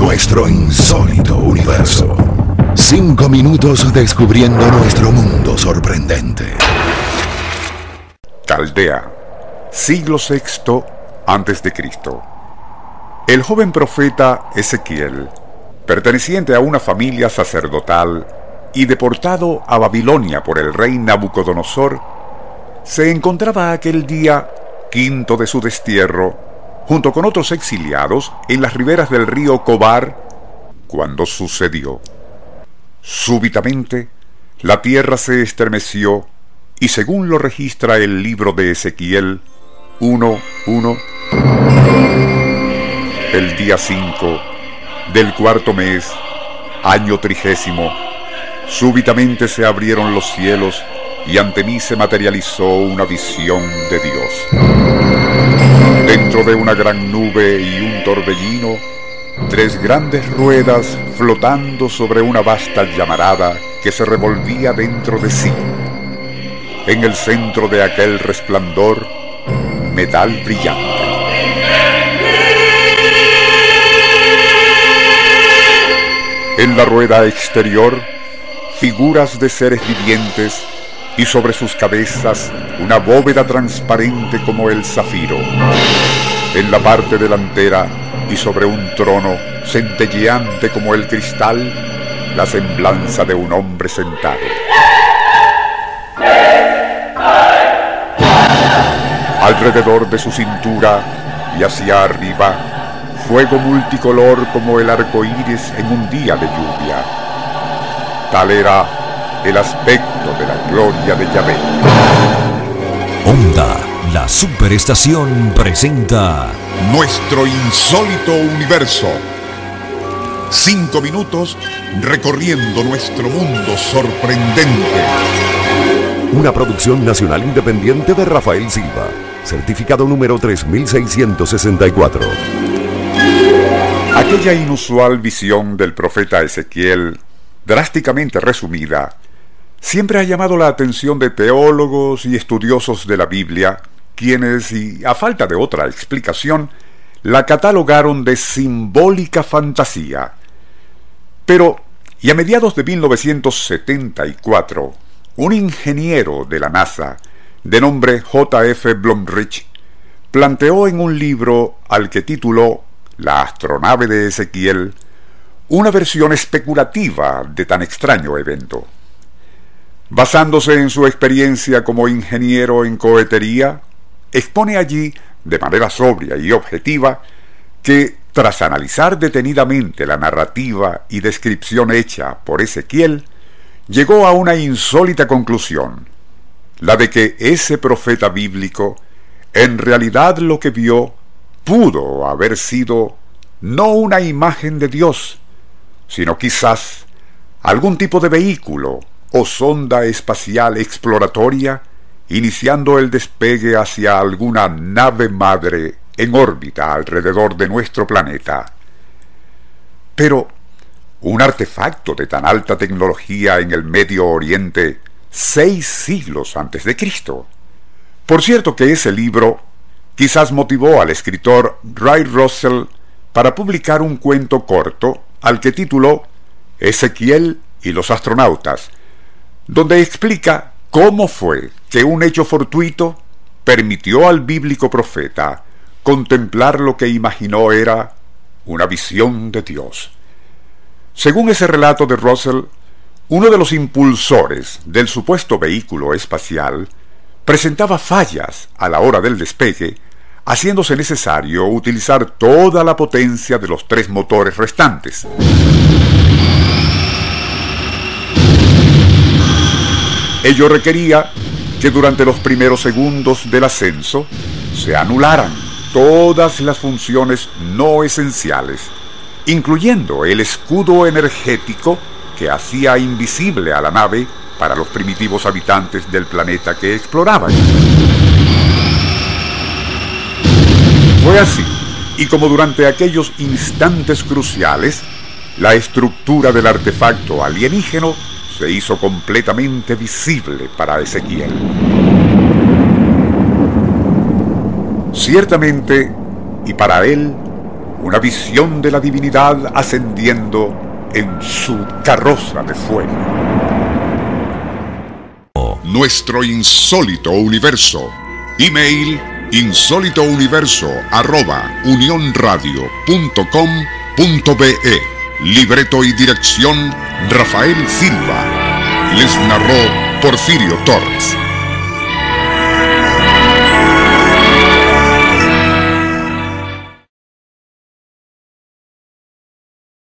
Nuestro insólito universo. Cinco minutos descubriendo nuestro mundo sorprendente. Caldea, siglo VI antes de Cristo. El joven profeta Ezequiel, perteneciente a una familia sacerdotal y deportado a Babilonia por el rey Nabucodonosor, se encontraba aquel día quinto de su destierro junto con otros exiliados en las riberas del río Cobar cuando sucedió. Súbitamente, la tierra se estremeció y según lo registra el libro de Ezequiel 1.1, el día 5 del cuarto mes, año trigésimo, súbitamente se abrieron los cielos y ante mí se materializó una visión de Dios. Dentro de una gran nube y un torbellino, tres grandes ruedas flotando sobre una vasta llamarada que se revolvía dentro de sí. En el centro de aquel resplandor, metal brillante. En la rueda exterior, figuras de seres vivientes y sobre sus cabezas una bóveda transparente como el zafiro. En la parte delantera y sobre un trono centelleante como el cristal, la semblanza de un hombre sentado. Alrededor de su cintura y hacia arriba, fuego multicolor como el arco iris en un día de lluvia. Tal era el aspecto de la gloria de Yahvé. Onda, la superestación presenta Nuestro insólito universo. Cinco minutos recorriendo nuestro mundo sorprendente. Una producción nacional independiente de Rafael Silva, certificado número 3664. Aquella inusual visión del profeta Ezequiel, drásticamente resumida, siempre ha llamado la atención de teólogos y estudiosos de la Biblia, quienes, y a falta de otra explicación, la catalogaron de simbólica fantasía. Pero, y a mediados de 1974, un ingeniero de la NASA, de nombre J.F. Blomrich, planteó en un libro al que tituló La astronave de Ezequiel, una versión especulativa de tan extraño evento. Basándose en su experiencia como ingeniero en cohetería, expone allí, de manera sobria y objetiva, que tras analizar detenidamente la narrativa y descripción hecha por Ezequiel, llegó a una insólita conclusión, la de que ese profeta bíblico en realidad lo que vio pudo haber sido no una imagen de Dios, sino quizás algún tipo de vehículo o sonda espacial exploratoria, iniciando el despegue hacia alguna nave madre en órbita alrededor de nuestro planeta. Pero, un artefacto de tan alta tecnología en el Medio Oriente seis siglos antes de Cristo. Por cierto que ese libro quizás motivó al escritor Ray Russell para publicar un cuento corto al que tituló Ezequiel y los astronautas, donde explica cómo fue que un hecho fortuito permitió al bíblico profeta contemplar lo que imaginó era una visión de Dios. Según ese relato de Russell, uno de los impulsores del supuesto vehículo espacial presentaba fallas a la hora del despegue, haciéndose necesario utilizar toda la potencia de los tres motores restantes. Ello requería que durante los primeros segundos del ascenso se anularan todas las funciones no esenciales, incluyendo el escudo energético que hacía invisible a la nave para los primitivos habitantes del planeta que exploraban. Fue así, y como durante aquellos instantes cruciales, la estructura del artefacto alienígeno se hizo completamente visible para Ezequiel. Ciertamente, y para él, una visión de la divinidad ascendiendo en su carroza de fuego. Nuestro insólito universo. Email insólitouniverso arroba Libreto y dirección Rafael Silva. Les narró Porfirio Torres.